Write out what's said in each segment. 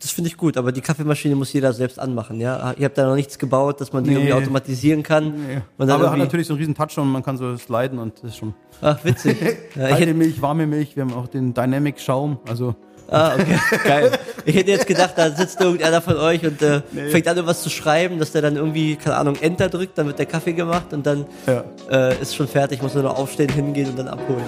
Das finde ich gut, aber die Kaffeemaschine muss jeder selbst anmachen, ja? Ihr habt da noch nichts gebaut, dass man die Nee. irgendwie automatisieren kann. Nee. Aber hat natürlich so einen riesen Touch und man kann so sliden und das ist schon. Ach, witzig. ja, Kalte Milch, warme Milch, wir haben auch den Dynamic Schaum. Also ah, okay, geil. Ich hätte jetzt gedacht, da sitzt irgendeiner von euch und äh, fängt an, irgendwas zu schreiben, dass der dann irgendwie, keine Ahnung, Enter drückt, dann wird der Kaffee gemacht und dann ja. äh, ist schon fertig, muss nur noch aufstehen, hingehen und dann abholen.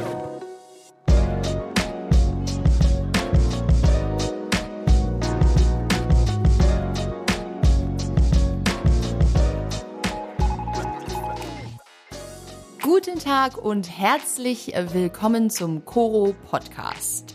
Guten Tag und herzlich willkommen zum Koro Podcast.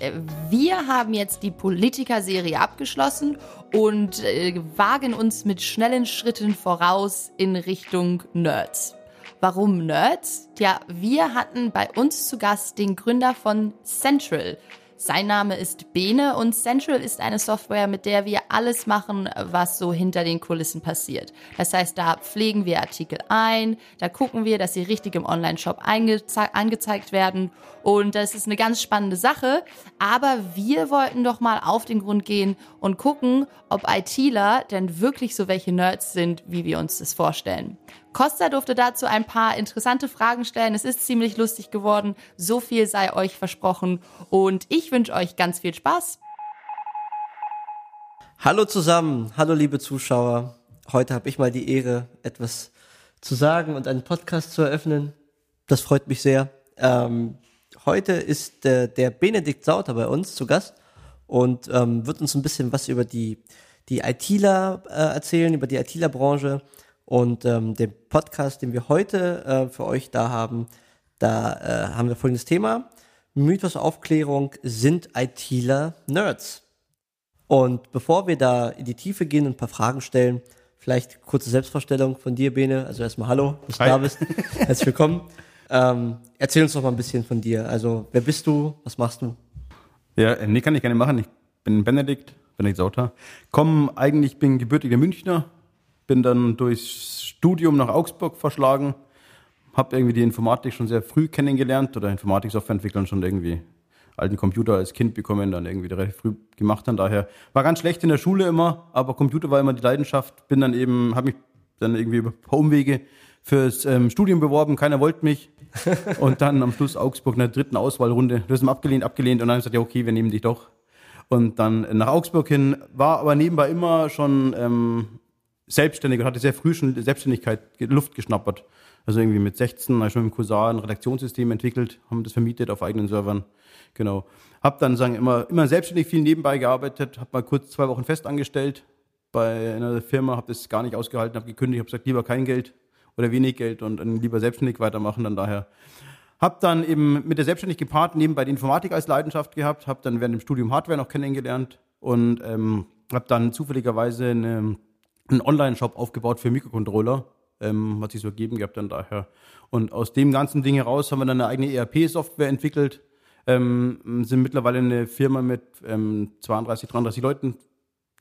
Wir haben jetzt die Politiker-Serie abgeschlossen und äh, wagen uns mit schnellen Schritten voraus in Richtung Nerds. Warum Nerds? Tja, wir hatten bei uns zu Gast den Gründer von Central. Sein Name ist Bene und Central ist eine Software, mit der wir alles machen, was so hinter den Kulissen passiert. Das heißt, da pflegen wir Artikel ein, da gucken wir, dass sie richtig im Online-Shop angezeigt werden und das ist eine ganz spannende Sache. Aber wir wollten doch mal auf den Grund gehen und gucken, ob ITler denn wirklich so welche Nerds sind, wie wir uns das vorstellen. Costa durfte dazu ein paar interessante Fragen stellen. Es ist ziemlich lustig geworden. So viel sei euch versprochen. Und ich wünsche euch ganz viel Spaß. Hallo zusammen, hallo liebe Zuschauer. Heute habe ich mal die Ehre, etwas zu sagen und einen Podcast zu eröffnen. Das freut mich sehr. Ähm, heute ist äh, der Benedikt Sauter bei uns zu Gast und ähm, wird uns ein bisschen was über die, die ITler äh, erzählen, über die ITler-Branche. Und ähm, den Podcast, den wir heute äh, für euch da haben, da äh, haben wir folgendes Thema. Mythosaufklärung, sind ITler Nerds? Und bevor wir da in die Tiefe gehen und ein paar Fragen stellen, vielleicht kurze Selbstvorstellung von dir, Bene. Also erstmal Hallo, dass du Hi. da bist. Herzlich willkommen. Ähm, erzähl uns doch mal ein bisschen von dir. Also, wer bist du? Was machst du? Ja, äh, nee, kann ich gerne machen. Ich bin Benedikt, Benedikt Sauter. Komm, eigentlich bin gebürtiger Münchner, bin dann durchs Studium nach Augsburg verschlagen, habe irgendwie die Informatik schon sehr früh kennengelernt oder Informatik-Softwareentwicklern schon irgendwie alten Computer als Kind bekommen, dann irgendwie relativ früh gemacht dann daher. War ganz schlecht in der Schule immer, aber Computer war immer die Leidenschaft. Bin dann eben, habe mich dann irgendwie über ein paar Umwege fürs ähm, Studium beworben, keiner wollte mich. Und dann am Schluss Augsburg in der dritten Auswahlrunde. Du hast ihn abgelehnt, abgelehnt und dann habe ich gesagt, ja okay, wir nehmen dich doch. Und dann nach Augsburg hin, war aber nebenbei immer schon ähm, selbstständig und hatte sehr früh schon Selbstständigkeit Luft geschnappert. Also irgendwie mit 16 habe ich schon mit dem Cousin ein Redaktionssystem entwickelt, haben das vermietet auf eigenen Servern. Genau. Hab dann sagen immer immer selbstständig viel nebenbei gearbeitet, habe mal kurz zwei Wochen fest angestellt bei einer Firma, habe das gar nicht ausgehalten, habe gekündigt, habe gesagt, lieber kein Geld oder wenig Geld und lieber selbstständig weitermachen, dann daher. Hab dann eben mit der Selbstständigkeit gepaart, nebenbei die Informatik als Leidenschaft gehabt, habe dann während dem Studium Hardware noch kennengelernt und ähm, habe dann zufälligerweise eine, einen Online-Shop aufgebaut für Mikrocontroller, ähm, hat sich so ergeben gehabt dann daher. Und aus dem ganzen Ding heraus haben wir dann eine eigene ERP-Software entwickelt, ähm, sind mittlerweile eine Firma mit ähm, 32, 33 Leuten,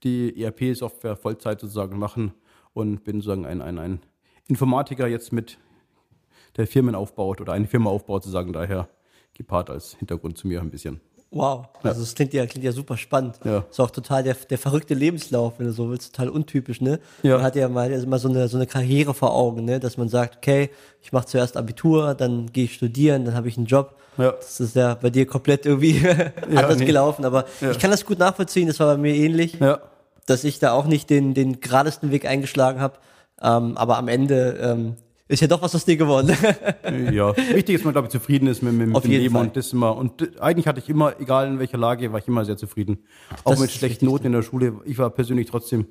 die ERP-Software Vollzeit sozusagen machen und bin sozusagen ein, ein, ein Informatiker jetzt mit der Firmen aufbaut oder eine Firma aufbaut, sozusagen daher gepaart als Hintergrund zu mir ein bisschen. Wow. Also, es klingt ja, klingt ja super spannend. Ja. Ist auch total der, der verrückte Lebenslauf, wenn du so willst, total untypisch, ne? Ja. Man hat ja mal also mal so eine, so eine Karriere vor Augen, ne? Dass man sagt, okay, ich mache zuerst Abitur, dann gehe ich studieren, dann habe ich einen Job. Ja. Das ist ja bei dir komplett irgendwie anders nee. gelaufen, aber Ja. ich kann das gut nachvollziehen, das war bei mir ähnlich. Ja, dass ich da auch nicht den, den geradesten Weg eingeschlagen habe. Ähm, aber am Ende ähm, ist ja doch was aus dir geworden. ja. Wichtig ist, man glaube ich zufrieden ist mit, mit Auf dem Leben Fall. und das immer. Und eigentlich hatte ich immer, egal in welcher Lage, war ich immer sehr zufrieden. Auch Das mit schlechten Noten in der Schule. Ich war persönlich trotzdem,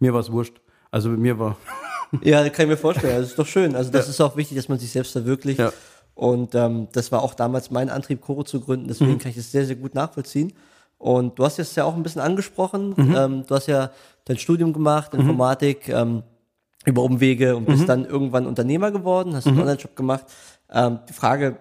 mir war es wurscht. Also mir war, ja, kann ich mir vorstellen. Das ist doch schön. Also das ist auch wichtig, dass man sich selbst verwirklicht. Ja. Und ähm, das war auch damals mein Antrieb, Choro zu gründen. Deswegen Mhm. kann ich das sehr, sehr gut nachvollziehen. Und du hast jetzt ja auch ein bisschen angesprochen. Mhm. Ähm, du hast ja dein Studium gemacht, Informatik, ähm, über Umwege und Mhm. bist dann irgendwann Unternehmer geworden, hast einen Online-Shop gemacht. Ähm, die Frage,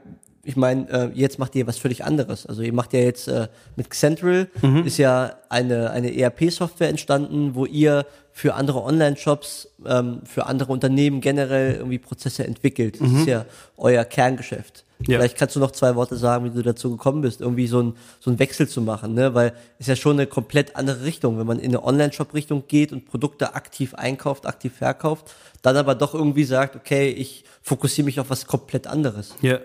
ich meine, äh, jetzt macht ihr was völlig anderes. Also ihr macht ja jetzt äh, mit Xentral Mhm. ist ja eine, eine ERP-Software entstanden, wo ihr für andere Online-Shops, ähm, für andere Unternehmen generell irgendwie Prozesse entwickelt. Das Mhm. ist ja euer Kerngeschäft. Ja. Vielleicht kannst du noch zwei Worte sagen, wie du dazu gekommen bist, irgendwie so ein, so ein Wechsel zu machen, ne? Weil ist ja schon eine komplett andere Richtung, wenn man in eine Online-Shop-Richtung geht und Produkte aktiv einkauft, aktiv verkauft, dann aber doch irgendwie sagt, okay, ich fokussiere mich auf was komplett anderes. Ja.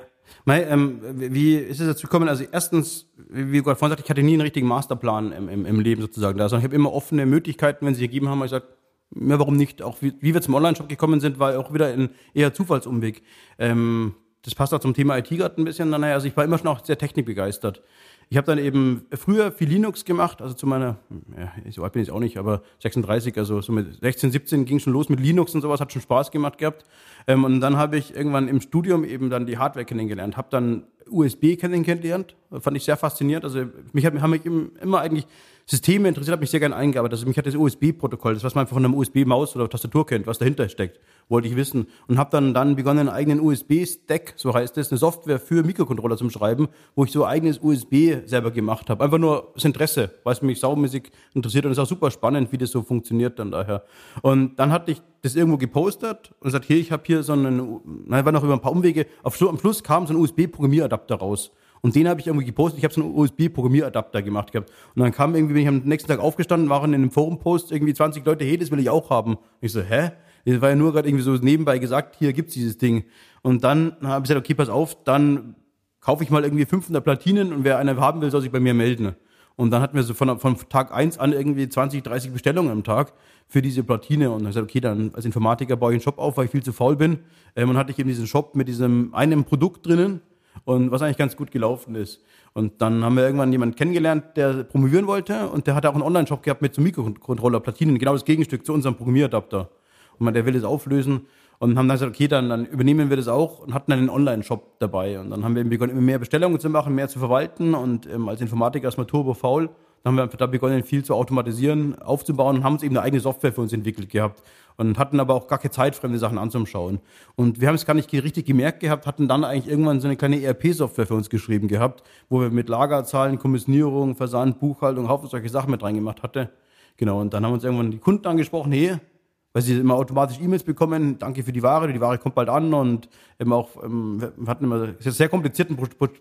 Mei, ähm, wie ist es dazu gekommen? Also erstens, wie Gott vorhin sagt, ich hatte nie einen richtigen Masterplan im, im, im Leben sozusagen. Also ich habe immer offene Möglichkeiten, wenn sie gegeben haben, ich gesagt, ja, warum nicht? Auch wie, wie wir zum Online-Shop gekommen sind, war auch wieder ein eher Zufallsumweg. Ähm, das passt auch zum Thema IT gerade ein bisschen. Naja, also ich war immer schon auch sehr technikbegeistert. Ich habe dann eben früher viel Linux gemacht, also zu meiner, ja, so alt bin ich auch nicht, aber 36, also so mit 16, 17 ging schon los mit Linux und sowas, hat schon Spaß gemacht gehabt. Ähm, und dann habe ich irgendwann im Studium eben dann die Hardware kennengelernt, habe dann USB kennengelernt, fand ich sehr faszinierend. Also mich hat, haben mich immer eigentlich Systeme interessiert, habe mich sehr gerne eingearbeitet. Also mich hat das USB-Protokoll, das was man von einem USB-Maus oder Tastatur kennt, was dahinter steckt, wollte ich wissen. Und habe dann dann begonnen, einen eigenen USB-Stack, so heißt es, eine Software für Mikrocontroller zum Schreiben, wo ich so eigenes USB selber gemacht habe. Einfach nur das Interesse, weil es mich saumäßig interessiert und es ist auch super spannend, wie das so funktioniert dann daher. Und dann hatte ich das irgendwo gepostet und gesagt, hier, ich habe hier so einen, na, war noch über ein paar Umwege, auf, am Schluss kam so ein USB-Programmieradapter raus. Und den habe ich irgendwie gepostet. Ich habe so einen USB-Programmieradapter gemacht gehabt. Und dann kam irgendwie, wenn ich am nächsten Tag aufgestanden war, in einem Forum-Post irgendwie 20 Leute, hey, das will ich auch haben. Und ich so, hä? Das war ja nur gerade irgendwie so nebenbei gesagt, hier gibt's dieses Ding. Und dann habe ich gesagt, okay, pass auf, dann kaufe ich mal irgendwie 500 Platinen und wer eine haben will, soll sich bei mir melden. Und dann hatten wir so von, von Tag eins an irgendwie 20, 30 Bestellungen am Tag für diese Platine. Und dann gesagt, okay, dann als Informatiker baue ich einen Shop auf, weil ich viel zu faul bin. Ähm, und hatte ich eben diesen Shop mit diesem einen Produkt drinnen und was eigentlich ganz gut gelaufen ist. Und dann haben wir irgendwann jemanden kennengelernt, der promovieren wollte und der hat auch einen Online-Shop gehabt mit so Mikrocontroller, Platinen, genau das Gegenstück zu unserem Programmieradapter. Und man, der will das auflösen und haben dann gesagt, okay, dann, dann übernehmen wir das auch und hatten dann einen Online-Shop dabei. Und dann haben wir begonnen, immer mehr Bestellungen zu machen, mehr zu verwalten und ähm, als Informatiker erstmal turbo faul. Dann haben wir da begonnen, viel zu automatisieren, aufzubauen und haben uns eben eine eigene Software für uns entwickelt gehabt und hatten aber auch gar keine Zeit, fremde Sachen anzuschauen. Und wir haben es gar nicht richtig gemerkt gehabt, hatten dann eigentlich irgendwann so eine kleine ERP-Software für uns geschrieben gehabt, wo wir mit Lagerzahlen, Kommissionierung, Versand, Buchhaltung, Haufen solche Sachen mit reingemacht hatte. Genau, und dann haben uns irgendwann die Kunden angesprochen, hey, weil sie immer automatisch E-Mails bekommen, danke für die Ware, die Ware kommt bald an und eben auch, ähm, wir hatten immer einen sehr komplizierten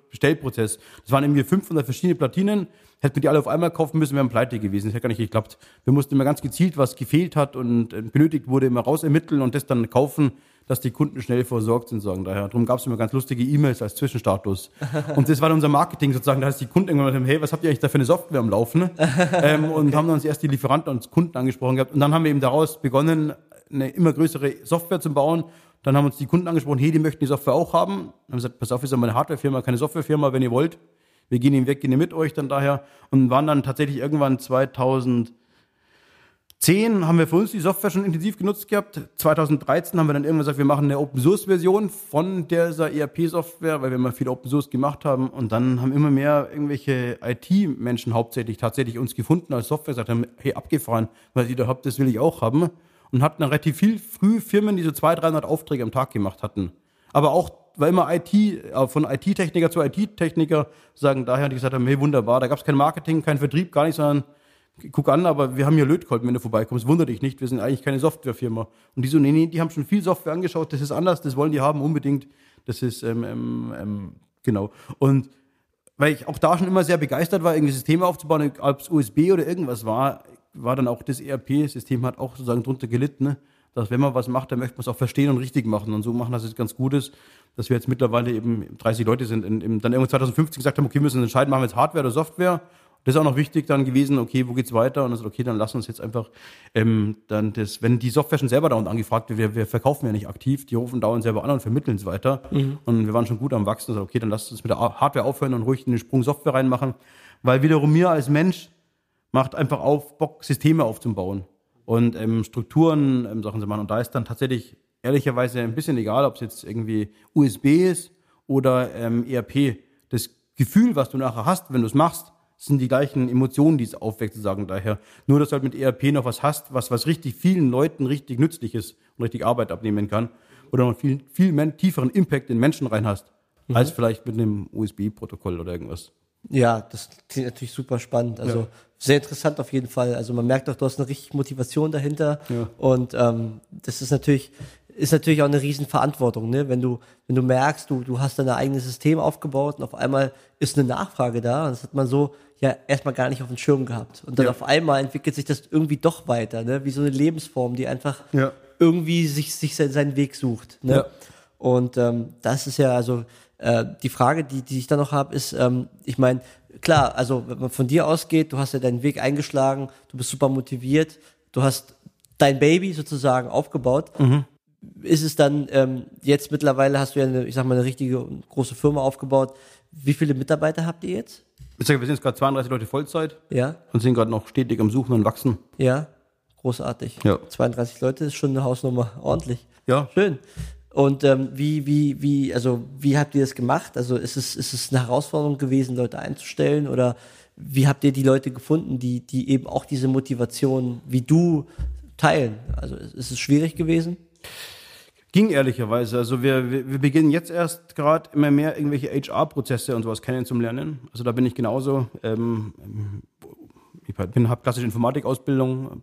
Bestellprozess. Das waren irgendwie 500 verschiedene Platinen, hätten wir die alle auf einmal kaufen müssen, wären pleite gewesen. Das hätte gar nicht geklappt. Wir mussten immer ganz gezielt, was gefehlt hat und äh, benötigt wurde, immer rausermitteln und das dann kaufen, dass die Kunden schnell versorgt sind, sagen daher. Darum gab es immer ganz lustige E-Mails als Zwischenstatus. Und das war dann unser Marketing sozusagen, da heißt die Kunden irgendwann gesagt, hey, was habt ihr eigentlich da für eine Software am Laufen? ähm, und okay. haben dann uns erst die Lieferanten und Kunden angesprochen gehabt. Und dann haben wir eben daraus begonnen, eine immer größere Software zu bauen. Dann haben uns die Kunden angesprochen, hey, die möchten die Software auch haben. Dann haben wir gesagt, pass auf, wir sind eine Hardwarefirma, keine Softwarefirma, wenn ihr wollt. Wir gehen ihn weg, gehen mit euch dann daher. Und waren dann tatsächlich irgendwann 2000 10 haben wir für uns die Software schon intensiv genutzt gehabt. 2013 haben wir dann irgendwann gesagt, wir machen eine Open Source Version von dieser ERP Software, weil wir immer viel Open Source gemacht haben. Und dann haben immer mehr irgendwelche IT-Menschen hauptsächlich tatsächlich uns gefunden als Software, gesagt haben, hey, abgefahren, weil ihr da habt, das will ich auch haben. Und hatten dann relativ viel früh Firmen, die so 200, 300 Aufträge am Tag gemacht hatten. Aber auch, weil immer IT, äh, von IT-Techniker zu IT-Techniker sagen daher, die gesagt haben, hey, wunderbar, da gab es kein Marketing, kein Vertrieb, gar nicht, sondern guck an, aber wir haben hier Lötkolben, wenn du vorbeikommst, wundere dich nicht, wir sind eigentlich keine Softwarefirma. Und die so, nee, nee, die haben schon viel Software angeschaut, das ist anders, das wollen die haben unbedingt, das ist, ähm, ähm, ähm, genau. Und weil ich auch da schon immer sehr begeistert war, irgendwie Systeme aufzubauen, ob es USB oder irgendwas war, war dann auch das ERP-System hat auch sozusagen drunter gelitten, ne? dass wenn man was macht, dann möchte man es auch verstehen und richtig machen und so machen, dass es ganz gut ist, dass wir jetzt mittlerweile eben 30 Leute sind, in, in, dann irgendwann 2015 gesagt haben, okay, wir müssen entscheiden, machen wir jetzt Hardware oder Software das ist auch noch wichtig dann gewesen, okay, wo geht's weiter? Und dann sagt, okay, dann lass uns jetzt einfach ähm, dann das, wenn die Software schon selber dauernd angefragt wird, wir, wir verkaufen ja nicht aktiv, die rufen dauernd selber an und vermitteln es weiter. Mhm. Und wir waren schon gut am Wachsen, also okay, dann lass uns mit der Hardware aufhören und ruhig den Sprung Software reinmachen. Weil wiederum mir als Mensch macht einfach auf, Bock, Systeme aufzubauen und ähm, Strukturen ähm, Sachen zu machen. Und da ist dann tatsächlich ehrlicherweise ein bisschen egal, ob es jetzt irgendwie USB ist oder ähm, ERP. Das Gefühl, was du nachher hast, wenn du es machst, sind die gleichen Emotionen, die es aufweckt, sozusagen daher. Nur, dass du halt mit ERP noch was hast, was, was richtig vielen Leuten richtig nützlich ist und richtig Arbeit abnehmen kann. Oder noch viel, viel tieferen Impact in Menschen rein hast, mhm. als vielleicht mit einem USB-Protokoll oder irgendwas. Ja, das klingt natürlich super spannend. Also ja. sehr interessant auf jeden Fall. Also man merkt auch, du hast eine richtige Motivation dahinter. Ja. Und ähm, das ist natürlich ist natürlich auch eine Riesenverantwortung, ne? Wenn du, wenn du merkst, du, du hast dein eigenes System aufgebaut und auf einmal ist eine Nachfrage da. Das hat man so ja erstmal gar nicht auf dem Schirm gehabt. Und dann Ja. auf einmal entwickelt sich das irgendwie doch weiter, ne? Wie so eine Lebensform, die einfach Ja. irgendwie sich, sich sein- seinen Weg sucht. Ne? Ja. Und ähm, das ist ja also äh, die Frage, die, die ich da noch habe, ist, ähm, ich meine, klar, also wenn man von dir ausgeht, du hast ja deinen Weg eingeschlagen, du bist super motiviert, du hast dein Baby sozusagen aufgebaut. Ist es dann ähm, jetzt mittlerweile hast du ja eine, ich sag mal, eine richtige große Firma aufgebaut. Wie viele Mitarbeiter habt ihr jetzt? Ich sage, wir sind jetzt gerade 32 Leute Vollzeit Ja, und sind gerade noch stetig am Suchen und Wachsen. ja, großartig. Ja. 32 Leute ist schon eine Hausnummer, ordentlich. Ja. Schön. Und ähm, wie, wie, wie, also wie habt ihr das gemacht? Also ist es, ist es eine Herausforderung gewesen, Leute einzustellen oder wie habt ihr die Leute gefunden, die, die eben auch diese Motivation wie du teilen? Also ist ist es schwierig gewesen? Ging ehrlicherweise. Also wir, wir, wir beginnen jetzt erst gerade immer mehr irgendwelche HR-Prozesse und sowas kennen zum Lernen. Also da bin ich genauso. Ähm, ich habe klassische Informatikausbildung,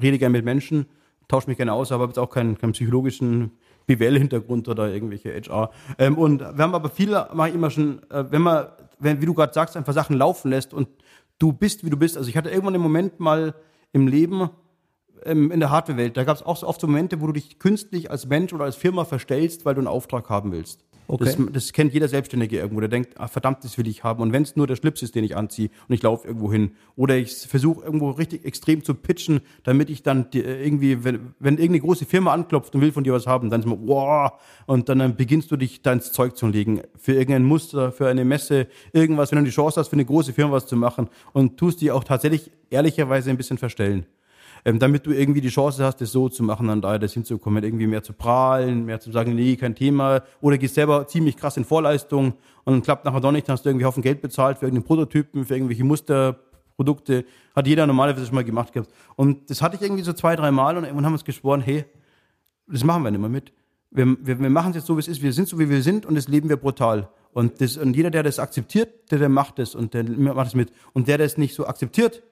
rede gerne mit Menschen, tausche mich gerne aus, aber habe jetzt auch keinen, keinen psychologischen BWL-Hintergrund oder irgendwelche HR. Ähm, und wir haben aber viele, mache ich immer schon, äh, wenn man, wenn, wie du gerade sagst, einfach Sachen laufen lässt und du bist, wie du bist. Also ich hatte irgendwann einen Moment mal im Leben, ähm, in der Hardware-Welt, da gab es auch so oft so Momente, wo du dich künstlich als Mensch oder als Firma verstellst, weil du einen Auftrag haben willst. Okay. Das, das kennt jeder Selbstständige irgendwo, der denkt, ah, verdammt, das will ich haben. Und wenn es nur der Schlips ist, den ich anziehe und ich laufe irgendwo hin. Oder ich versuche irgendwo richtig extrem zu pitchen, damit ich dann die, äh, irgendwie, wenn, wenn irgendeine große Firma anklopft und will von dir was haben, dann ist man, wow, und dann, dann beginnst du dich da ins Zeug zu legen. Für irgendein Muster, für eine Messe, irgendwas, wenn du die Chance hast, für eine große Firma was zu machen und tust die auch tatsächlich ehrlicherweise ein bisschen verstellen ähm, damit du irgendwie die Chance hast, das so zu machen, dann da das hinzukommen, irgendwie mehr zu prahlen, mehr zu sagen, nee, kein Thema, oder gehst selber ziemlich krass in Vorleistung und klappt nachher doch nicht, dann hast du irgendwie Haufen Geld bezahlt für irgendeinen Prototypen, für irgendwelche Musterprodukte, hat jeder normalerweise schon mal gemacht gehabt. Und das hatte ich irgendwie so zwei, drei Mal und irgendwann haben wir uns geschworen, hey, das machen wir nicht mehr mit. Wir, wir, wir machen es jetzt so, wie es ist. Wir sind so, wie wir sind und das leben wir brutal. Und, das, und jeder, der das akzeptiert, der, der macht es und der macht es mit. Und der, der es nicht so akzeptiert,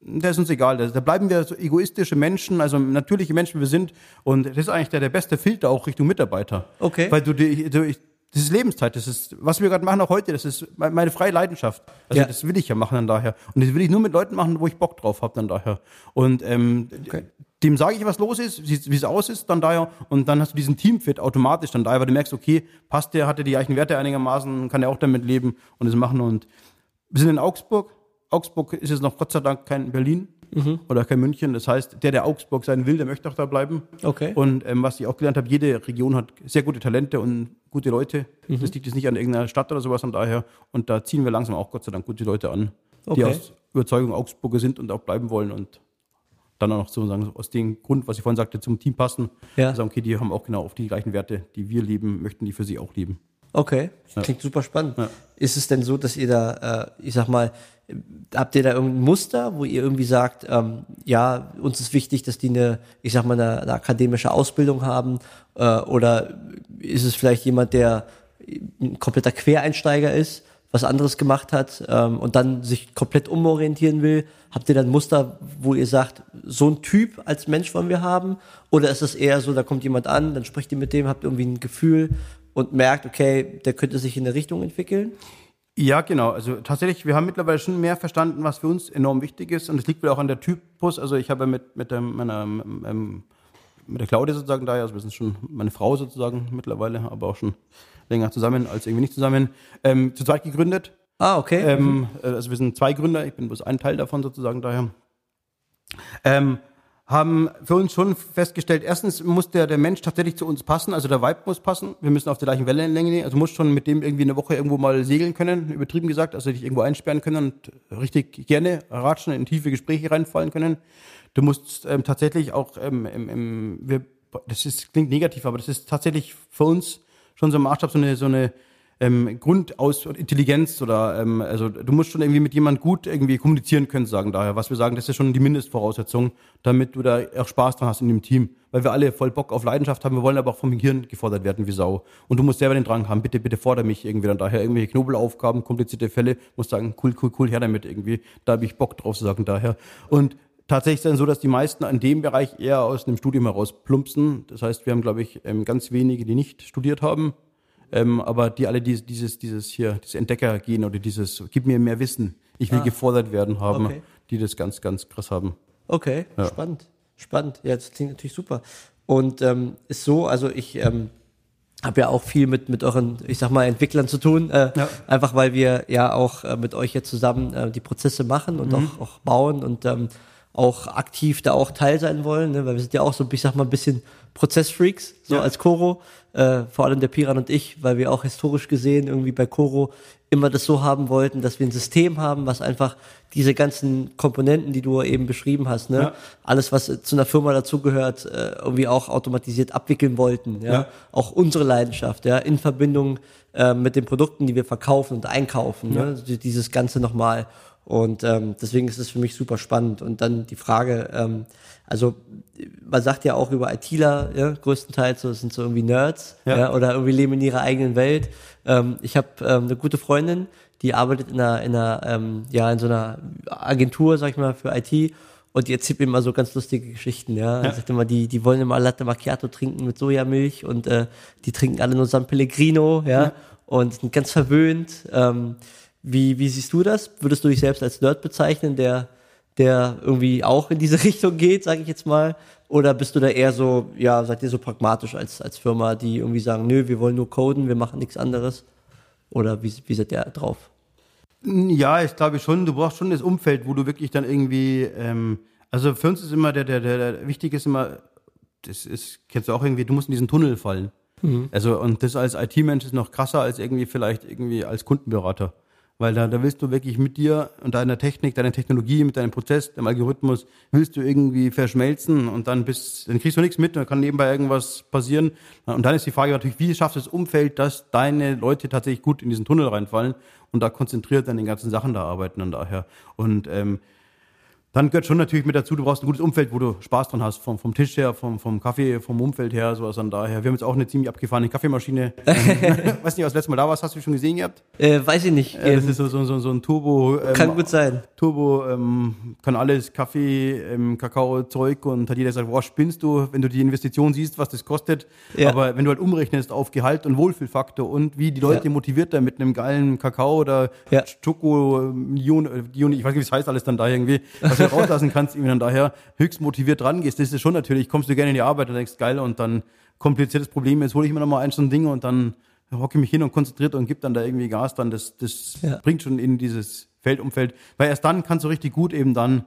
der ist uns egal. Da, bleiben wir so egoistische Menschen, also natürliche Menschen, wie wir sind. Und das ist eigentlich der, der beste Filter auch Richtung Mitarbeiter. Okay. Weil du, die- du ich, das ist Lebenszeit. Das ist, was wir gerade machen, auch heute, das ist me- meine freie Leidenschaft. Also Ja. das will ich ja machen dann daher. Und das will ich nur mit Leuten machen, wo ich Bock drauf habe dann daher. Und ähm, Okay. dem sage ich, was los ist, wie es aus ist dann daher. Und dann hast du diesen Teamfit automatisch dann daher, weil du merkst, okay, passt der, hat der die gleichen Werte einigermaßen, kann er auch damit leben und das machen. Und wir sind in Augsburg. Augsburg ist jetzt noch Gott sei Dank kein Berlin oder kein München. Das heißt, der, der Augsburg sein will, der möchte auch da bleiben. Okay. Und ähm, was ich auch gelernt habe, jede Region hat sehr gute Talente und gute Leute. Das liegt jetzt nicht an irgendeiner Stadt oder sowas von daher. Und da ziehen wir langsam auch Gott sei Dank gute Leute an, Okay. die aus Überzeugung Augsburger sind und auch bleiben wollen und dann auch noch sozusagen aus dem Grund, was ich vorhin sagte, zum Team passen. Ja. Sagen, okay, die haben auch genau auf die gleichen Werte, die wir lieben, möchten die für sie auch lieben. Okay, klingt super spannend. Ja. Ist es denn so, dass ihr da, äh, ich sag mal, habt ihr da irgendein Muster, wo ihr irgendwie sagt, ähm, ja, uns ist wichtig, dass die eine, ich sag mal, eine, eine akademische Ausbildung haben, äh, oder ist es vielleicht jemand, der ein kompletter Quereinsteiger ist, was anderes gemacht hat ähm, und dann sich komplett umorientieren will? Habt ihr dann ein Muster, wo ihr sagt, so ein Typ als Mensch wollen wir haben? Oder ist es eher so, da kommt jemand an, dann spricht ihr mit dem, habt irgendwie ein Gefühl und merkt, okay, der könnte sich in eine Richtung entwickeln? Ja, genau. Also tatsächlich, wir haben mittlerweile schon mehr verstanden, was für uns enorm wichtig ist. Und es liegt wohl auch an der Typus. Also ich habe mit, mit, der, meiner, ähm, mit der Claudia sozusagen da, also wir sind schon meine Frau sozusagen mittlerweile, aber auch schon länger zusammen als irgendwie nicht zusammen, ähm, zu zweit gegründet. Ah, okay. Ähm, äh, also wir sind zwei Gründer, ich bin bloß ein Teil davon sozusagen daher. Ähm, haben für uns schon festgestellt, erstens muss der, der Mensch tatsächlich zu uns passen, also der Vibe muss passen. Wir müssen auf der gleichen Wellenlänge, also muss schon mit dem irgendwie eine Woche irgendwo mal segeln können, übertrieben gesagt, also dich irgendwo einsperren können und richtig gerne ratschen, in tiefe Gespräche reinfallen können. Du musst ähm, tatsächlich auch, ähm, im, wir, das ist, klingt negativ, aber das ist tatsächlich für uns schon so ein Maßstab, so eine, so eine ähm, Grundaus Intelligenz oder ähm, also du musst schon irgendwie mit jemand gut irgendwie kommunizieren können, sagen daher. Was wir sagen, das ist schon die Mindestvoraussetzung, damit du da auch Spaß dran hast in dem Team. Weil wir alle voll Bock auf Leidenschaft haben, wir wollen aber auch vom Gehirn gefordert werden wie Sau. Und du musst selber den Drang haben, bitte, bitte forder mich irgendwie dann daher. Irgendwelche Knobelaufgaben, komplizierte Fälle, musst sagen, cool, cool, cool, her damit irgendwie. Da habe ich Bock drauf zu sagen daher. Und tatsächlich dann so, dass die meisten in dem Bereich eher aus einem Studium heraus plumpsen. Das heißt, wir haben, glaube ich, ähm, ganz wenige, die nicht studiert haben. Ähm, aber die alle dieses, dieses, dieses hier, dieses Entdeckergehen oder dieses, gib mir mehr Wissen, ich will Ah. gefordert werden haben, Okay. die das ganz, ganz krass haben. Okay, Ja. spannend. Spannend. Ja, das klingt natürlich super. Und ähm, ist so, also ich ähm, habe ja auch viel mit, mit euren, ich sag mal, Entwicklern zu tun. Äh, Ja. Einfach weil wir ja auch äh, mit euch jetzt zusammen äh, die Prozesse machen und auch, auch bauen und ähm, auch aktiv da auch Teil sein wollen, ne? weil wir sind ja auch so, ich sag mal, ein bisschen Prozessfreaks, so Ja. als Coro, äh, vor allem der Piran und ich, weil wir auch historisch gesehen irgendwie bei Coro immer das so haben wollten, dass wir ein System haben, was einfach diese ganzen Komponenten, die du eben beschrieben hast, ne, Ja. alles, was äh, zu einer Firma dazugehört, äh, irgendwie auch automatisiert abwickeln wollten, ja, Ja. auch unsere Leidenschaft, ja, in Verbindung äh, mit den Produkten, die wir verkaufen und einkaufen, ne, also dieses Ganze nochmal. Und ähm, deswegen ist es für mich super spannend. Und dann die Frage, ähm, also man sagt ja auch über ITler, ja, größtenteils, so, sind so irgendwie Nerds ja. Ja. oder irgendwie leben in ihrer eigenen Welt. Ähm, ich habe ähm, eine gute Freundin, die arbeitet in einer, in einer ähm, ja, in so einer Agentur, sag ich mal, für IT. Und die erzählt mir immer so ganz lustige Geschichten, ja. ja. Sagt immer, die, die wollen immer Latte Macchiato trinken mit Sojamilch und äh, die trinken alle nur San Pellegrino, ja, ja. und sind ganz verwöhnt. Ähm, wie, wie siehst du das? Würdest du dich selbst als Nerd bezeichnen, der, der irgendwie auch in diese Richtung geht, sage ich jetzt mal? Oder bist du da eher so, ja, seid ihr so pragmatisch als, als Firma, die irgendwie sagen, nö, wir wollen nur coden, wir machen nichts anderes? Oder wie, wie seid ihr drauf? Ja, ich glaube schon, du brauchst schon das Umfeld, wo du wirklich dann irgendwie, ähm, also für uns ist immer der, der, der, der wichtig ist immer, das ist, kennst du auch irgendwie, du musst in diesen Tunnel fallen. Mhm. Also, und das als IT-Mensch ist noch krasser als irgendwie vielleicht irgendwie als Kundenberater. Weil da, da willst du wirklich mit dir und deiner Technik, deiner Technologie, mit deinem Prozess, deinem Algorithmus, willst du irgendwie verschmelzen und dann bist, dann kriegst du nichts mit, dann kann nebenbei irgendwas passieren. Und dann ist die Frage natürlich, wie schaffst du das Umfeld, dass deine Leute tatsächlich gut in diesen Tunnel reinfallen und da konzentriert an den ganzen Sachen da arbeiten und daher. Und ähm, dann gehört schon natürlich mit dazu, du brauchst ein gutes Umfeld, wo du Spaß dran hast, vom, vom Tisch her, vom, vom Kaffee, vom Umfeld her, sowas an daher. Wir haben jetzt auch eine ziemlich abgefahrene Kaffeemaschine. weiß nicht, was letztes Mal da warst, hast du schon gesehen gehabt? Äh, weiß ich nicht. Äh, das ist so, so, so, so ein Turbo. Ähm, kann gut sein. Turbo, ähm, kann alles, Kaffee, ähm, Kakao, Zeug und hat jeder gesagt, boah, spinnst du, wenn du die Investition siehst, was das kostet. Ja. Aber wenn du halt umrechnest auf Gehalt und Wohlfühlfaktor und wie die Leute ja. motiviert da mit einem geilen Kakao oder ja. Schoko, Ion, Ion, ich weiß nicht, wie es heißt alles dann da irgendwie, was rauslassen kannst, irgendwie dann daher höchst motiviert rangehst, das ist schon natürlich, kommst du gerne in die Arbeit und denkst, geil, und dann kompliziertes Problem, jetzt hole ich mir nochmal ein so ein Ding und dann hocke ich mich hin und konzentriert und gib dann da irgendwie Gas, dann das, das ja. bringt schon in dieses Feldumfeld, weil erst dann kannst du richtig gut eben dann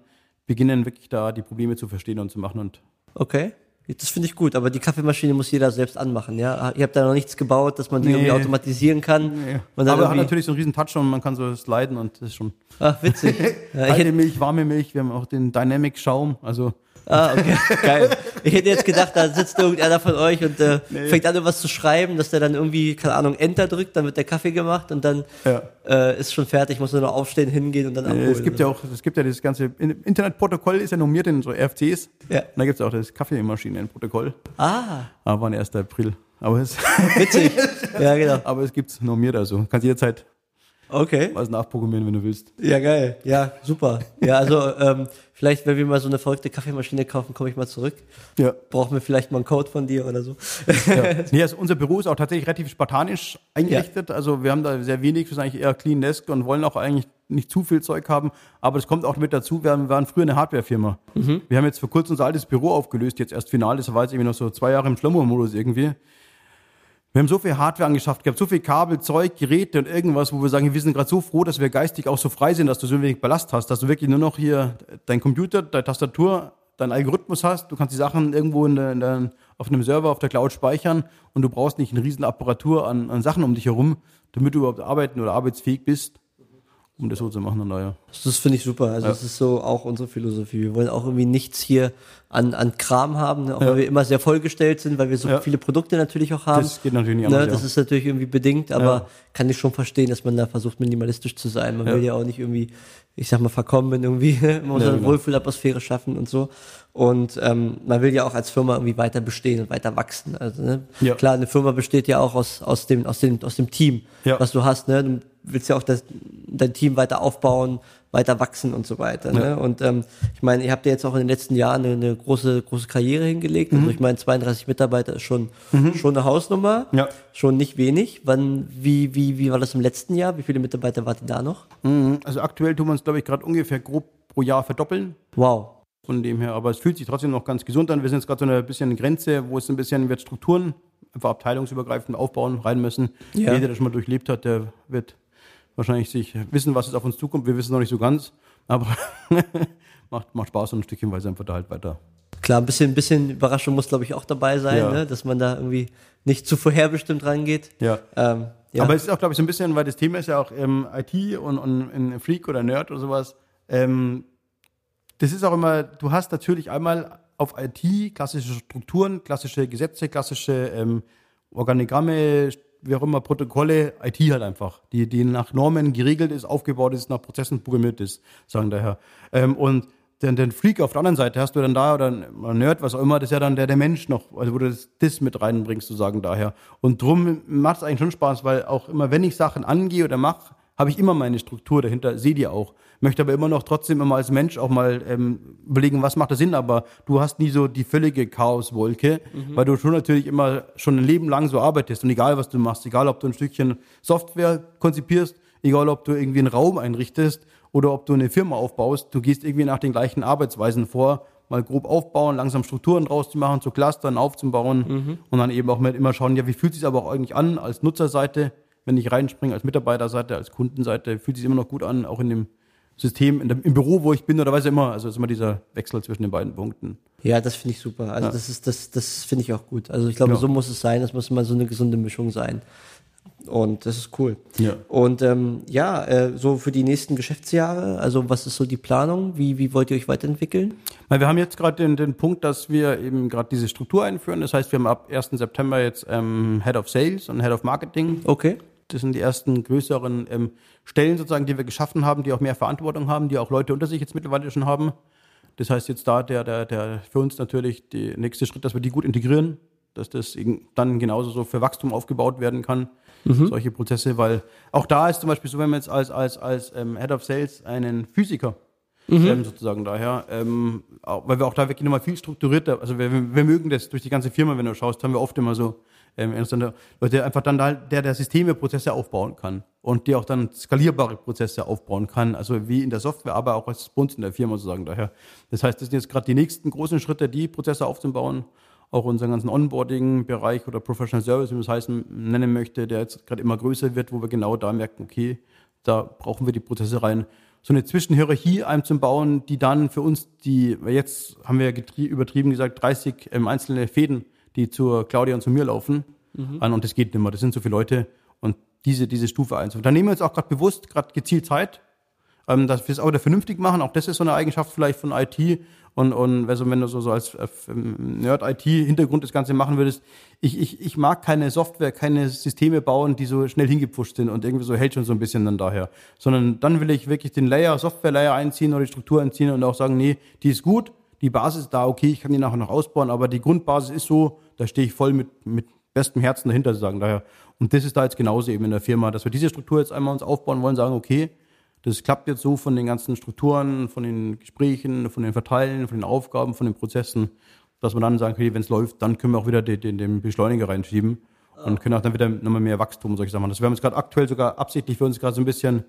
beginnen, wirklich da die Probleme zu verstehen und zu machen und Okay. Das finde ich gut, aber die Kaffeemaschine muss jeder selbst anmachen, ja. Ihr habt da noch nichts gebaut, dass man die nee. irgendwie automatisieren kann. Nee. aber hat natürlich so einen riesen Touch und man kann so sliden und das ist schon. Ach, witzig. ja, hätte Milch, warme Milch, wir haben auch den Dynamic Schaum, also. Ah, okay, geil. Ich hätte jetzt gedacht, da sitzt irgendeiner von euch und äh, nee. fängt an, irgendwas zu schreiben, dass der dann irgendwie, keine Ahnung, Enter drückt, dann wird der Kaffee gemacht und dann ja. äh, ist schon fertig, muss nur noch aufstehen, hingehen und dann abholen. Es gibt ja auch, es gibt ja das ganze Internetprotokoll ist ja normiert in so RFCs. Ja. Und da gibt es auch das Kaffeemaschinenprotokoll. Ah. Aber war ein 1. April. Aber es Witzig. ja, genau. Aber es gibt's normiert, also kannst jederzeit Okay. was nachprogrammieren, wenn du willst. Ja, geil. Ja, super. Ja, also ähm, vielleicht, wenn wir mal so eine verrückte Kaffeemaschine kaufen, komme ich mal zurück. Ja. Brauchen wir vielleicht mal einen Code von dir oder so. ja. Nee, also unser Büro ist auch tatsächlich relativ spartanisch eingerichtet. Ja. Also wir haben da sehr wenig, wir sind eigentlich eher Clean Desk und wollen auch eigentlich nicht zu viel Zeug haben. Aber das kommt auch mit dazu, wir, haben, wir waren früher eine Hardwarefirma. Mhm. Wir haben jetzt vor kurzem unser altes Büro aufgelöst, jetzt erst final, das war jetzt irgendwie noch so zwei Jahre im Schlummer-Modus irgendwie. Wir haben so viel Hardware angeschafft gehabt, so viel Kabel, Zeug, Geräte und irgendwas, wo wir sagen, wir sind gerade so froh, dass wir geistig auch so frei sind, dass du so wenig Ballast hast, dass du wirklich nur noch hier dein Computer, deine Tastatur, dein Algorithmus hast. Du kannst die Sachen irgendwo in der, in der, auf einem Server, auf der Cloud speichern und du brauchst nicht eine riesen Apparatur an, an Sachen um dich herum, damit du überhaupt arbeiten oder arbeitsfähig bist, um das so zu machen. Naja. Das finde ich super. Also ja. das ist so auch unsere Philosophie. Wir wollen auch irgendwie nichts hier an, an Kram haben, ne? auch ja. weil wir immer sehr vollgestellt sind, weil wir so ja. viele Produkte natürlich auch haben. Das geht natürlich nicht ne? anders. Das ist natürlich irgendwie bedingt, aber kann ich schon verstehen, dass man da versucht, minimalistisch zu sein. Man will ja auch nicht irgendwie, ich sag mal, verkommen irgendwie, man muss eine genau. Wohlfühlatmosphäre schaffen und so. Und ähm, man will ja auch als Firma irgendwie weiter bestehen und weiter wachsen. Also ne? klar, eine Firma besteht ja auch aus, aus, dem, aus, dem, aus dem Team, was du hast. Ne? Du willst ja auch das, dein Team weiter aufbauen, weiter wachsen und so weiter. Ne? Ja. Und ähm, ich meine, ihr habt ja jetzt auch in den letzten Jahren eine, eine große, große Karriere hingelegt. Also ich meine, 32 Mitarbeiter ist schon, schon eine Hausnummer. Ja. Schon nicht wenig. Wann, wie, wie, wie war das im letzten Jahr? Wie viele Mitarbeiter wart ihr da noch? Mhm. Also aktuell tun wir uns, glaube ich, gerade ungefähr grob pro Jahr verdoppeln. Wow. Von dem her, aber es fühlt sich trotzdem noch ganz gesund an. Wir sind jetzt gerade so eine bisschen Grenze, wo es ein bisschen wird Strukturen einfach abteilungsübergreifend aufbauen rein müssen. Ja. Jeder, der das schon mal durchlebt hat, der wird wahrscheinlich sich wissen, was jetzt auf uns zukommt. Wir wissen noch nicht so ganz, aber macht, macht Spaß und ein Stückchen weise einfach da halt weiter. Klar, ein bisschen, ein bisschen Überraschung muss, glaube ich, auch dabei sein, Ja. ne? dass man da irgendwie nicht zu vorherbestimmt rangeht. Ja. Ähm, ja. Aber es ist auch, glaube ich, so ein bisschen, weil das Thema ist ja auch ähm, IT und, und ein Freak oder Nerd oder sowas. Ähm, das ist auch immer, du hast natürlich einmal auf IT klassische Strukturen, klassische Gesetze, klassische ähm, Organigramme, wie auch immer, Protokolle, IT halt einfach, die, die nach Normen geregelt ist, aufgebaut ist, nach Prozessen programmiert ist, sagen daher. Ähm, und den, den Freak auf der anderen Seite hast du dann da oder ein Nerd, was auch immer, das ist ja dann der, der Mensch noch, also wo du das, das mit reinbringst, zu sagen daher. Und drum macht es eigentlich schon Spaß, weil auch immer, wenn ich Sachen angehe oder mache, habe ich immer meine Struktur dahinter, sehe die auch. Möchte aber immer noch trotzdem immer als Mensch auch mal ähm, überlegen, was macht da Sinn, aber du hast nie so die völlige Chaoswolke, weil du schon natürlich immer schon ein Leben lang so arbeitest. Und egal was du machst, egal ob du ein Stückchen Software konzipierst, egal ob du irgendwie einen Raum einrichtest oder ob du eine Firma aufbaust, du gehst irgendwie nach den gleichen Arbeitsweisen vor, mal grob aufbauen, langsam Strukturen draus zu machen, zu clustern, aufzubauen und dann eben auch mal immer schauen, ja, wie fühlt sich aber auch eigentlich an als Nutzerseite, wenn ich reinspringe, als Mitarbeiterseite, als Kundenseite, fühlt sich immer noch gut an, auch in dem System, in dem, im Büro, wo ich bin oder weiß ich immer. Also es ist immer dieser Wechsel zwischen den beiden Punkten. Ja, das finde ich super. Also Ja. das ist, das, das finde ich auch gut. Also ich glaube, Ja. so muss es sein. Das muss mal so eine gesunde Mischung sein. Und das ist cool. Ja. Und ähm, ja, äh, so für die nächsten Geschäftsjahre, also was ist so die Planung? Wie, wie wollt ihr euch weiterentwickeln? Wir haben jetzt gerade den, den Punkt, dass wir eben gerade diese Struktur einführen. Das heißt, wir haben ab 1. September jetzt ähm, Head of Sales und Head of Marketing. Okay. Das sind die ersten größeren ähm, Stellen sozusagen, die wir geschaffen haben, die auch mehr Verantwortung haben, die auch Leute unter sich jetzt mittlerweile schon haben. Das heißt jetzt da der, der, der für uns natürlich der nächste Schritt, dass wir die gut integrieren, dass das dann genauso so für Wachstum aufgebaut werden kann, solche Prozesse, weil auch da ist zum Beispiel so, wenn man jetzt als, als, als ähm, Head of Sales einen Physiker ähm, sozusagen daher, ähm, auch, weil wir auch da wirklich nochmal viel strukturierter, also wir, wir mögen das durch die ganze Firma, wenn du schaust, haben wir oft immer so ähm, Leute, einfach dann da, der, der Systeme, Prozesse aufbauen kann und die auch dann skalierbare Prozesse aufbauen kann, also wie in der Software, aber auch als bei uns in der Firma sozusagen daher. Das heißt, das sind jetzt gerade die nächsten großen Schritte, die Prozesse aufzubauen, auch unseren ganzen Onboarding-Bereich oder Professional Service, wie man es heißen nennen möchte, der jetzt gerade immer größer wird, wo wir genau da merken, okay, da brauchen wir die Prozesse rein. So eine Zwischenhierarchie einzubauen, die dann für uns die, jetzt haben wir getrie- übertrieben gesagt, 30 ähm, einzelne Fäden, die zur Claudia und zu mir laufen, an und das geht nicht mehr. Das sind so viele Leute und diese, diese Stufe einzuführen. Da nehmen wir uns auch gerade bewusst, gerade gezielt Zeit, ähm, dass wir es auch wieder vernünftig machen. Auch das ist so eine Eigenschaft vielleicht von IT. Und, und also wenn du so, so als äh, Nerd-IT-Hintergrund das Ganze machen würdest, ich, ich, ich mag keine Software, keine Systeme bauen, die so schnell hingepusht sind und irgendwie so hält schon so ein bisschen dann daher. Sondern dann will ich wirklich den Layer, Software-Layer einziehen oder die Struktur einziehen und auch sagen, nee, die ist gut, die Basis ist da, okay, ich kann die nachher noch ausbauen, aber die Grundbasis ist so, da stehe ich voll mit, mit bestem Herzen dahinter, sagen daher. Und das ist da jetzt genauso eben in der Firma, dass wir diese Struktur jetzt einmal uns aufbauen wollen, sagen, okay, das klappt jetzt so von den ganzen Strukturen, von den Gesprächen, von den Verteilen, von den Aufgaben, von den Prozessen, dass wir dann sagen, okay, wenn es läuft, dann können wir auch wieder den, den, den Beschleuniger reinschieben und können auch dann wieder nochmal mehr Wachstum und solche Sachen machen. Das wir haben jetzt gerade aktuell sogar absichtlich für uns gerade so ein bisschen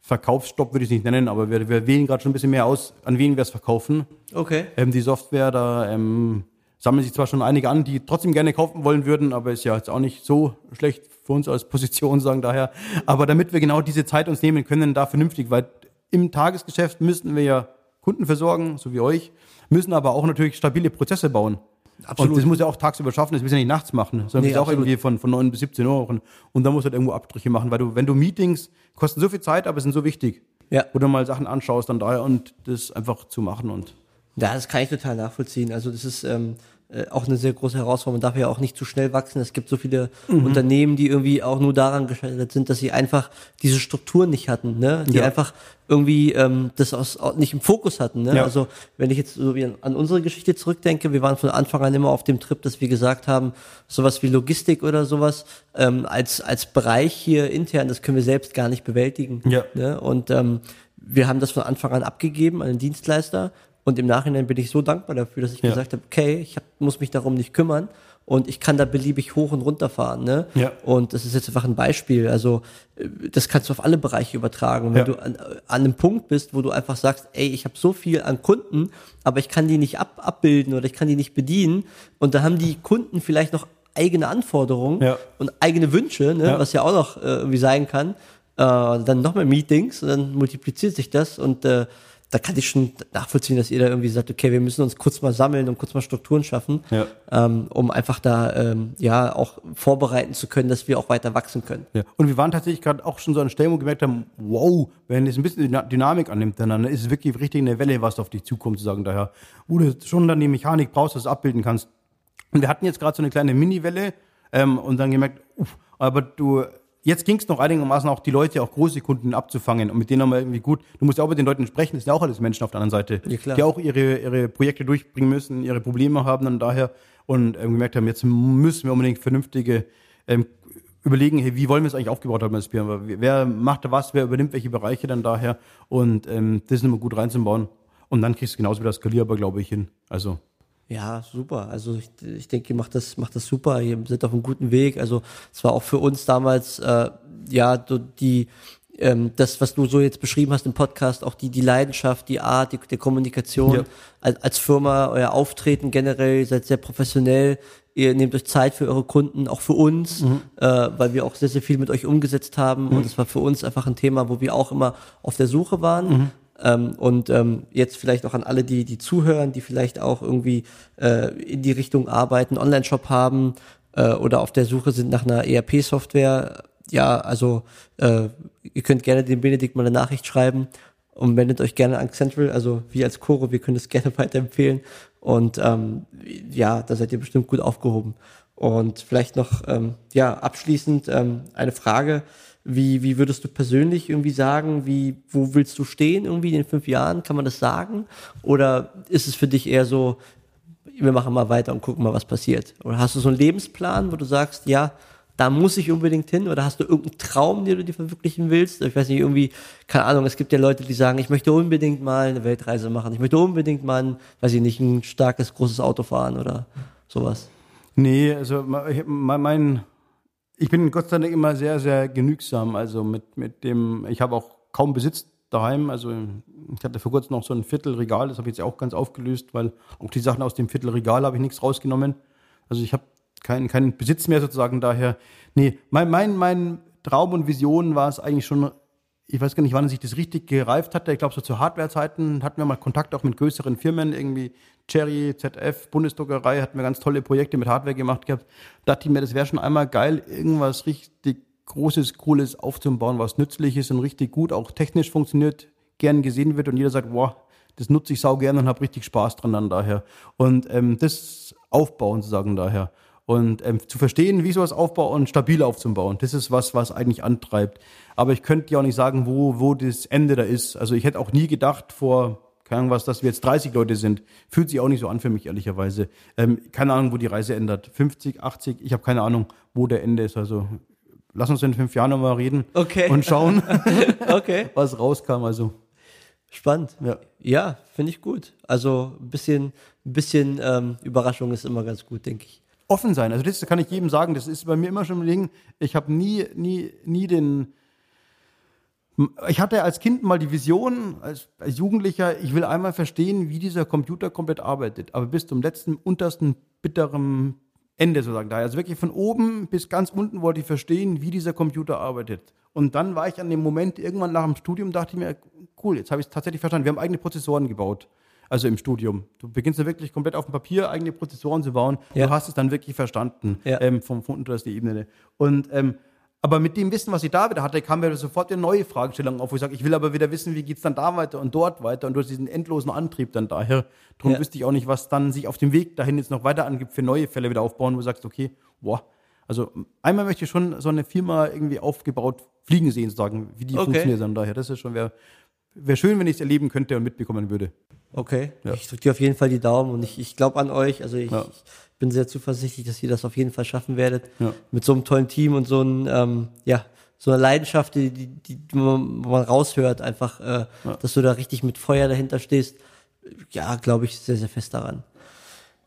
Verkaufsstopp, würde ich es nicht nennen, aber wir, wir wählen gerade schon ein bisschen mehr aus, an wen wir es verkaufen. Okay. Ähm, die Software, da ähm, sammeln sich zwar schon einige an, die trotzdem gerne kaufen wollen würden, aber ist ja jetzt auch nicht so schlecht für uns als Position, sagen daher. Aber damit wir genau diese Zeit uns nehmen können, da vernünftig, weil im Tagesgeschäft müssten wir ja Kunden versorgen, so wie euch, müssen aber auch natürlich stabile Prozesse bauen. Absolut. Und das muss ja auch tagsüber schaffen, das müssen ja nicht nachts machen, sondern Nee, ist auch irgendwie von, von 9 bis 17 Uhr. Und, und da musst du halt irgendwo Abstriche machen, weil du, wenn du Meetings kosten so viel Zeit, aber sind so wichtig. Ja. Du mal Sachen anschaust, dann daher und das einfach zu machen und Ja, das kann ich total nachvollziehen. Also das ist ähm, äh, auch eine sehr große Herausforderung. Man darf ja auch nicht zu schnell wachsen. Es gibt so viele Mhm. Unternehmen, die irgendwie auch nur daran gescheitert sind, dass sie einfach diese Strukturen nicht hatten, ne? Die Ja. einfach irgendwie ähm, das aus, au- nicht im Fokus hatten. Ne? Ja. Also wenn ich jetzt so wie an, an unsere Geschichte zurückdenke, wir waren von Anfang an immer auf dem Trip, dass wir gesagt haben, sowas wie Logistik oder sowas ähm, als als Bereich hier intern, das können wir selbst gar nicht bewältigen. Ja. Ne? Und ähm, wir haben das von Anfang an abgegeben an den Dienstleister und im Nachhinein bin ich so dankbar dafür, dass ich Ja. gesagt habe, okay, ich hab, muss mich darum nicht kümmern und ich kann da beliebig hoch und runter fahren. Ne? Ja. Und das ist jetzt einfach ein Beispiel. Also äh, das kannst du auf alle Bereiche übertragen. Und wenn Ja. du an, an einem Punkt bist, wo du einfach sagst, ey, ich habe so viel an Kunden, aber ich kann die nicht ab, abbilden oder ich kann die nicht bedienen und da haben die Kunden vielleicht noch eigene Anforderungen Ja. und eigene Wünsche, ne? Ja. was ja auch noch äh, irgendwie sein kann. Äh, dann noch mehr Meetings und dann multipliziert sich das und äh, da kann ich schon nachvollziehen, dass ihr da irgendwie sagt, okay, wir müssen uns kurz mal sammeln und kurz mal Strukturen schaffen, Ja. ähm, um einfach da ähm, ja auch vorbereiten zu können, dass wir auch weiter wachsen können. Ja. Und wir waren tatsächlich gerade auch schon so an Stellen, wo wir gemerkt haben, wow, wenn es ein bisschen Dyna- Dynamik annimmt, dann, ist es wirklich richtig eine Welle, was auf dich zukommt, zu sagen, daher, wo du schon dann die Mechanik brauchst, dass du abbilden kannst. Und wir hatten jetzt gerade so eine kleine Mini-Welle ähm, und dann gemerkt, uff, aber du, jetzt ging es noch einigermaßen auch die Leute, auch große Kunden abzufangen und mit denen haben wir irgendwie gut, du musst ja auch mit den Leuten sprechen, das sind ja auch alles Menschen auf der anderen Seite, Ja, die auch ihre, ihre Projekte durchbringen müssen, ihre Probleme haben und daher und ähm, gemerkt haben, jetzt müssen wir unbedingt vernünftige ähm, überlegen, hey, wie wollen wir es eigentlich aufgebaut haben als Firma? Wer macht da was, wer übernimmt welche Bereiche dann daher und ähm, das ist immer gut reinzubauen und dann kriegst du genauso wieder skalierbar, glaube ich, hin. Also Ja, super. Also ich, ich denke, ihr macht das, macht das super. Ihr seid auf einem guten Weg. Also es war auch für uns damals, äh, ja, die, ähm, das, was du so jetzt beschrieben hast im Podcast, auch die, die Leidenschaft, die Art, die, die Kommunikation Ja. als, als Firma, euer Auftreten generell, ihr seid sehr professionell. Ihr nehmt euch Zeit für eure Kunden, auch für uns, äh, weil wir auch sehr, sehr viel mit euch umgesetzt haben. Und es war für uns einfach ein Thema, wo wir auch immer auf der Suche waren. Ähm, und ähm, jetzt vielleicht auch an alle, die, die zuhören, die vielleicht auch irgendwie äh, in die Richtung arbeiten, Online-Shop haben äh, oder auf der Suche sind nach einer ERP-Software. Ja, also äh, ihr könnt gerne dem Benedikt mal eine Nachricht schreiben und wendet euch gerne an Central. Also wir als Choro, wir können es gerne weiterempfehlen. Und ähm, ja, da seid ihr bestimmt gut aufgehoben. Und vielleicht noch ähm, ja abschließend ähm, eine Frage. Wie, wie würdest du persönlich irgendwie sagen, wie, wo willst du stehen irgendwie in fünf Jahren? Kann man das sagen? Oder ist es für dich eher so, wir machen mal weiter und gucken mal, was passiert? Oder hast du so einen Lebensplan, wo du sagst, ja, da muss ich unbedingt hin? Oder hast du irgendeinen Traum, den du dir verwirklichen willst? Ich weiß nicht, irgendwie, keine Ahnung, es gibt ja Leute, die sagen, ich möchte unbedingt mal eine Weltreise machen. Ich möchte unbedingt mal, ein, weiß ich nicht, ein starkes, großes Auto fahren oder sowas. Nee, also mein, mein ich bin Gott sei Dank immer sehr, sehr genügsam. Also mit, mit dem, ich habe auch kaum Besitz daheim. Also ich hatte vor kurzem noch so ein Viertelregal, das habe ich jetzt auch ganz aufgelöst, weil auch die Sachen aus dem Viertelregal habe ich nichts rausgenommen. Also ich habe keinen keinen Besitz mehr sozusagen daher. Nee, mein, mein, mein Traum und Vision war es eigentlich schon, ich weiß gar nicht, wann sich das richtig gereift hatte. Ich glaube, so zu Hardware-Zeiten hatten wir mal Kontakt auch mit größeren Firmen, irgendwie Cherry, ZF, Bundesdruckerei, hatten wir ganz tolle Projekte mit Hardware gemacht gehabt. Dachte ich mir, das wäre schon einmal geil, irgendwas richtig Großes, Cooles aufzubauen, was nützlich ist und richtig gut, auch technisch funktioniert, gern gesehen wird und jeder sagt, wow, das nutze ich sau gerne und habe richtig Spaß dran dann daher. Und ähm, das aufbauen sozusagen daher. Und ähm, zu verstehen, wie sowas aufbauen und stabil aufzubauen, das ist was, was eigentlich antreibt. Aber ich könnte ja auch nicht sagen, wo, wo das Ende da ist. Also ich hätte auch nie gedacht vor, keine Ahnung was, dass wir jetzt 30 Leute sind. Fühlt sich auch nicht so an für mich, ehrlicherweise. Ähm, keine Ahnung, wo die Reise ändert. 50, 80, ich habe keine Ahnung, wo der Ende ist. Also lass uns in fünf Jahren nochmal reden Okay. und schauen, Okay. was rauskam. Also Spannend. Ja. Ja, finde ich gut. Also ein bisschen, ein bisschen ähm, Überraschung ist immer ganz gut, denke ich. Offen sein. Also das kann ich jedem sagen. Das ist bei mir immer schon ein Ding. Ich habe nie, nie, nie den. Ich hatte als Kind mal die Vision, als, als Jugendlicher, ich will einmal verstehen, wie dieser Computer komplett arbeitet. Aber bis zum letzten, untersten, bitteren Ende sozusagen da. Also wirklich von oben bis ganz unten wollte ich verstehen, wie dieser Computer arbeitet. Und dann war ich an dem Moment, irgendwann nach dem Studium, dachte ich mir, cool, jetzt habe ich es tatsächlich verstanden. Wir haben eigene Prozessoren gebaut. Also im Studium. Du beginnst ja wirklich komplett auf dem Papier eigene Prozessoren zu bauen. Ja. Du hast es dann wirklich verstanden Ja. ähm, vom, von unterster Ebene. Und ähm, aber mit dem Wissen, was ich da wieder hatte, kam mir sofort eine neue Fragestellung auf, wo ich sage, ich will aber wieder wissen, wie geht's dann da weiter und dort weiter und durch diesen endlosen Antrieb dann daher. Darum Ja. wüsste ich auch nicht, was dann sich auf dem Weg dahin jetzt noch weiter angibt für neue Fälle wieder aufbauen, wo du sagst, okay, boah. Also einmal möchte ich schon so eine Firma irgendwie aufgebaut fliegen sehen, sozusagen, wie die Okay. funktioniert dann daher. Das ist schon, wäre wär schön, wenn ich es erleben könnte und mitbekommen würde. Okay. Ja. Ich drücke dir auf jeden Fall die Daumen und ich, ich glaube an euch. Also ich, Ja. ich bin sehr zuversichtlich, dass ihr das auf jeden Fall schaffen werdet. Ja. Mit so einem tollen Team und so einem, ähm, ja, so eine Leidenschaft, die, die, die man man raushört, einfach, äh, dass du da richtig mit Feuer dahinter stehst. Ja, glaube ich sehr, sehr fest daran.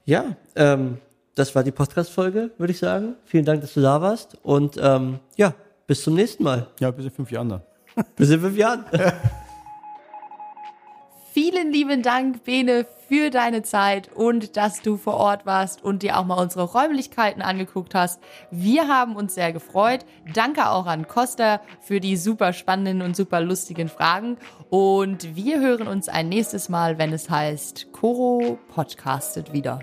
Ja, ähm, das war die Podcast-Folge, würde ich sagen. Vielen Dank, dass du da warst. Und ähm, ja, bis zum nächsten Mal. Ja, bis in fünf Jahren dann. Bis in fünf Jahren. Vielen lieben Dank, Bene, für deine Zeit und dass du vor Ort warst und dir auch mal unsere Räumlichkeiten angeguckt hast. Wir haben uns sehr gefreut. Danke auch an Costa für die super spannenden und super lustigen Fragen. Und wir hören uns ein nächstes Mal, wenn es heißt, Koro podcastet wieder.